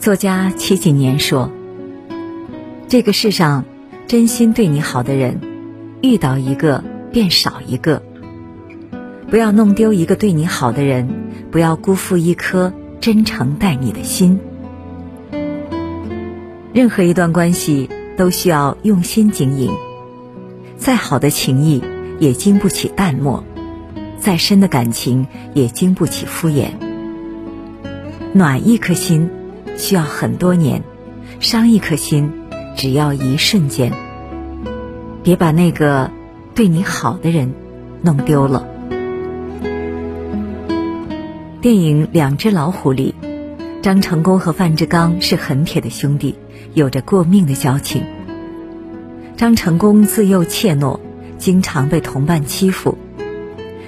作家戚锦年说：“这个世上，真心对你好的人，遇到一个便少一个。不要弄丢一个对你好的人，不要辜负一颗真诚待你的心。任何一段关系都需要用心经营，再好的情谊也经不起淡漠，再深的感情也经不起敷衍。暖一颗心。”需要很多年，伤一颗心，只要一瞬间。别把那个对你好的人弄丢了。电影《两只老虎》里，张成功和范志刚是很铁的兄弟，有着过命的交情。张成功自幼怯懦，经常被同伴欺负，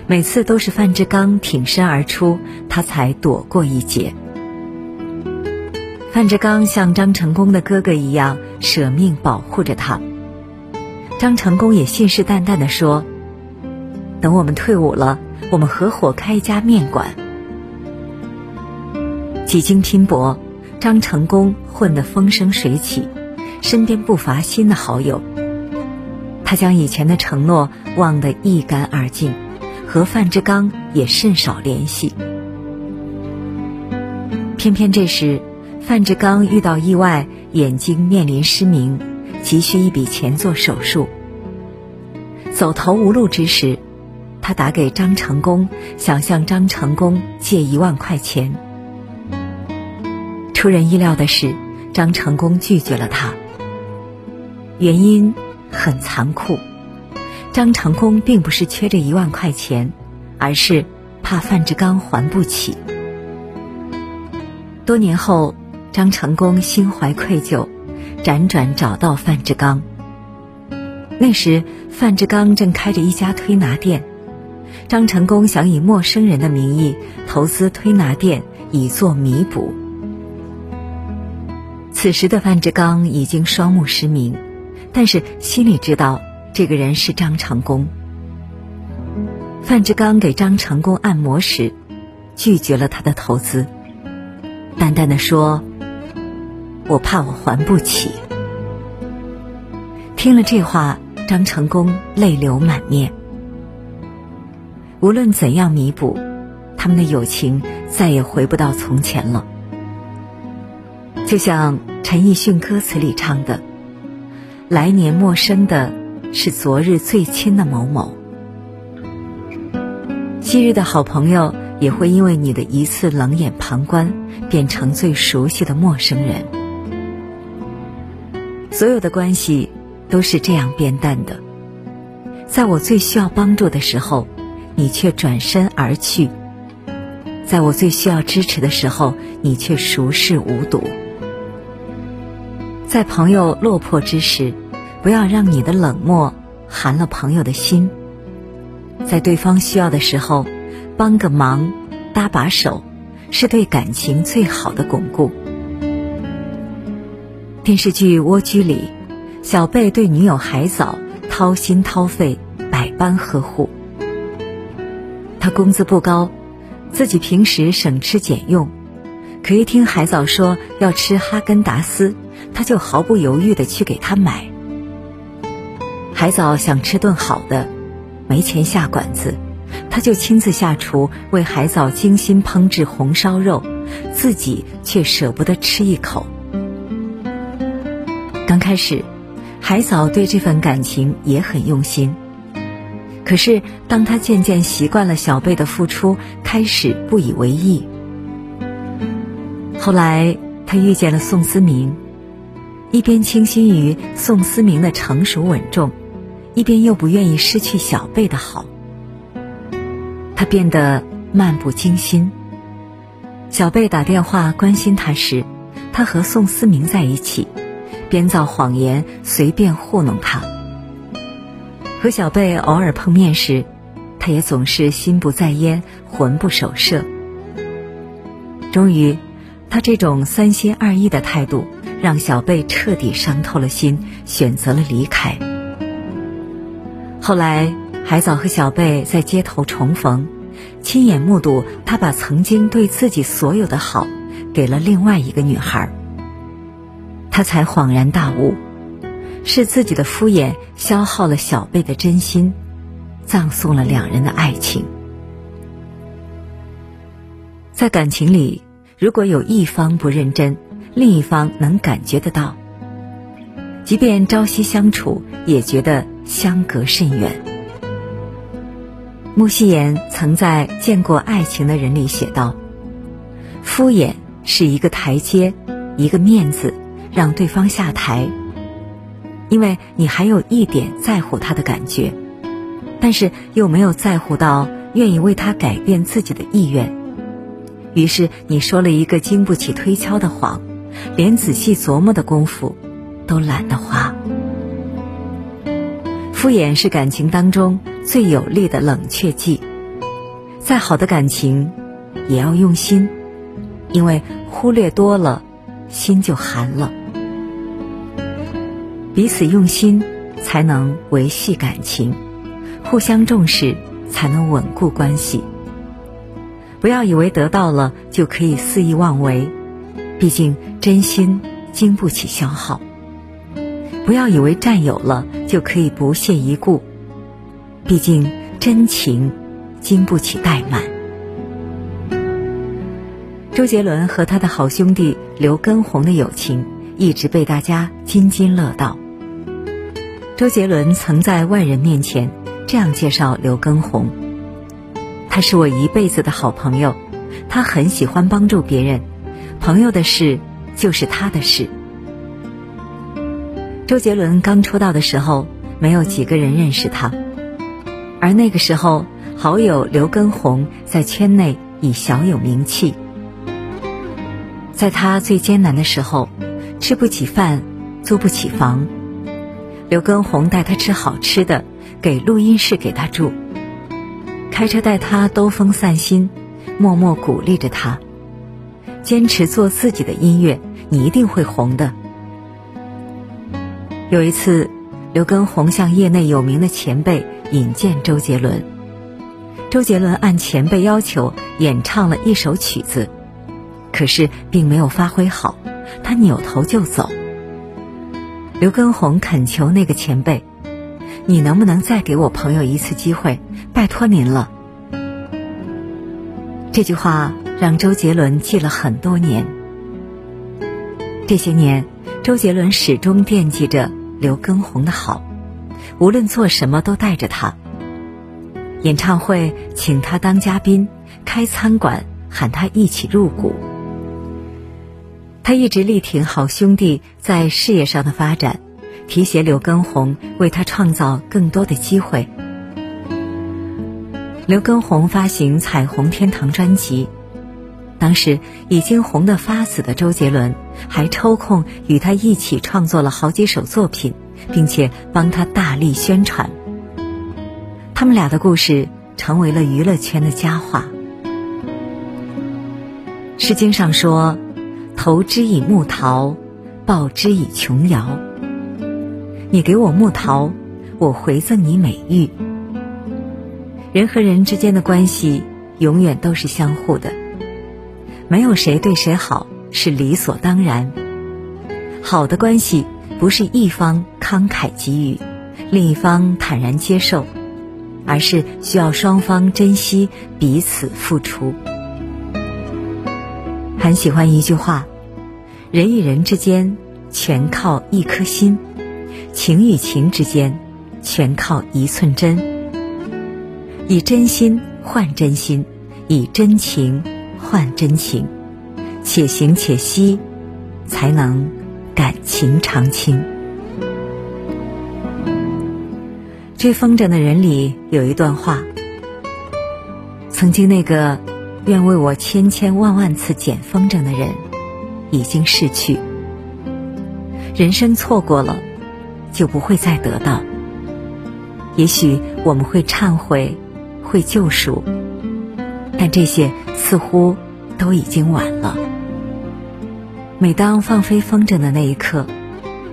每次都是范志刚挺身而出，他才躲过一劫。范志刚像张成功的哥哥一样舍命保护着他。张成功也信誓旦旦地说：“等我们退伍了，我们合伙开一家面馆。”几经拼搏，张成功混得风生水起，身边不乏新的好友。他将以前的承诺忘得一干二净，和范志刚也甚少联系。偏偏这时。范志刚遇到意外，眼睛面临失明，急需一笔钱做手术。走投无路之时，他打给张成功，想向张成功借一万块钱。出人意料的是，张成功拒绝了他。原因很残酷，张成功并不是缺这一万块钱，而是怕范志刚还不起。多年后。张成功心怀愧疚，辗转找到范志刚。那时，范志刚正开着一家推拿店，张成功想以陌生人的名义投资推拿店，以作弥补。此时的范志刚已经双目失明，但是心里知道这个人是张成功。范志刚给张成功按摩时，拒绝了他的投资，淡淡的说。我怕我还不起。听了这话，张成功泪流满面。无论怎样弥补，他们的友情再也回不到从前了。就像陈奕迅歌词里唱的：“来年陌生的是昨日最亲的某某，昔日的好朋友也会因为你的一次冷眼旁观，变成最熟悉的陌生人。”所有的关系都是这样变淡的，在我最需要帮助的时候，你却转身而去；在我最需要支持的时候，你却熟视无睹。在朋友落魄之时，不要让你的冷漠寒了朋友的心；在对方需要的时候，帮个忙、搭把手，是对感情最好的巩固。电视剧《蜗居》里，小贝对女友海藻掏心掏肺，百般呵护。他工资不高，自己平时省吃俭用，可一听海藻说要吃哈根达斯，他就毫不犹豫的去给他买。海藻想吃顿好的，没钱下馆子，他就亲自下厨为海藻精心烹制红烧肉，自己却舍不得吃一口。开始，海藻对这份感情也很用心。可是，当他渐渐习惯了小贝的付出，开始不以为意。后来，他遇见了宋思明，一边倾心于宋思明的成熟稳重，一边又不愿意失去小贝的好。他变得漫不经心。小贝打电话关心他时，他和宋思明在一起。编造谎言，随便糊弄他。和小贝偶尔碰面时，他也总是心不在焉，魂不守舍。终于，他这种三心二意的态度，让小贝彻底伤透了心，选择了离开。后来，海藻和小贝在街头重逢，亲眼目睹他把曾经对自己所有的好，给了另外一个女孩。他才恍然大悟，是自己的敷衍消耗了小贝的真心，葬送了两人的爱情。在感情里，如果有一方不认真，另一方能感觉得到，即便朝夕相处，也觉得相隔甚远。穆希言曾在《见过爱情的人》里写道：“敷衍是一个台阶，一个面子，让对方下台，因为你还有一点在乎他的感觉，但是又没有在乎到愿意为他改变自己的意愿。”于是你说了一个经不起推敲的谎，连仔细琢磨的功夫都懒得花。敷衍是感情当中最有力的冷却剂。再好的感情，也要用心，因为忽略多了，心就寒了。彼此用心，才能维系感情；互相重视，才能稳固关系。不要以为得到了就可以肆意妄为，毕竟真心经不起消耗；不要以为占有了就可以不屑一顾，毕竟真情经不起怠慢。周杰伦和他的好兄弟刘畊宏的友情一直被大家津津乐道。周杰伦曾在外人面前这样介绍刘畊宏。他是我一辈子的好朋友，他很喜欢帮助别人，朋友的事就是他的事。周杰伦刚出道的时候，没有几个人认识他，而那个时候，好友刘畊宏在圈内已小有名气。在他最艰难的时候，吃不起饭，租不起房，刘畊宏带他吃好吃的，给录音室给他住。开车带他兜风散心，默默鼓励着他，坚持做自己的音乐，你一定会红的。有一次，刘畊宏向业内有名的前辈引荐周杰伦，周杰伦按前辈要求演唱了一首曲子，可是并没有发挥好，他扭头就走。刘畊宏恳求那个前辈。你能不能再给我朋友一次机会？拜托您了。这句话让周杰伦记了很多年。这些年，周杰伦始终惦记着刘畊宏的好，无论做什么都带着他。演唱会请他当嘉宾，开餐馆喊他一起入股。他一直力挺好兄弟在事业上的发展。提携刘畊宏，为他创造更多的机会。刘畊宏发行《彩虹天堂》专辑，当时已经红得发紫的周杰伦，还抽空与他一起创作了好几首作品，并且帮他大力宣传。他们俩的故事成为了娱乐圈的佳话。《诗经》上说：“投之以木桃，报之以琼瑶。”你给我木桃，我回赠你美玉。人和人之间的关系永远都是相互的，没有谁对谁好是理所当然。好的关系不是一方慷慨给予，另一方坦然接受，而是需要双方珍惜彼此付出。很喜欢一句话：人与人之间全靠一颗心。情与情之间，全靠一寸真。以真心换真心，以真情换真情，且行且惜，才能感情长青。追风筝的人里有一段话：曾经那个愿为我千千万万次捡风筝的人，已经逝去。人生错过了。就不会再得到。也许我们会忏悔，会救赎，但这些似乎都已经晚了。每当放飞风筝的那一刻，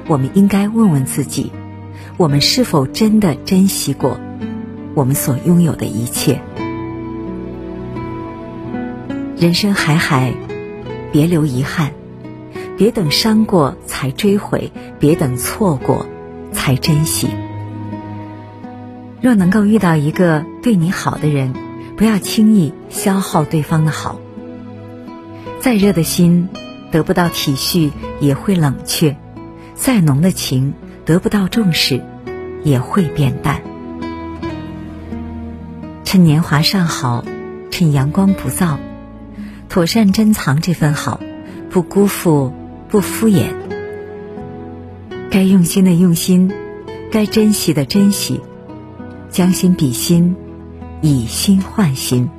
我们应该问问自己：我们是否真的珍惜过我们所拥有的一切？人生海海，别留遗憾。别等伤过才追悔，别等错过才珍惜。若能够遇到一个对你好的人，不要轻易消耗对方的好。再热的心，得不到体恤也会冷却；再浓的情，得不到重视，也会变淡。趁年华尚好，趁阳光不燥，妥善珍藏这份好，不辜负，不敷衍。该用心的用心，该珍惜的珍惜，将心比心，以心换心。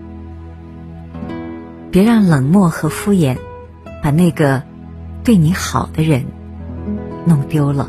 别让冷漠和敷衍，把那个对你好的人弄丢了。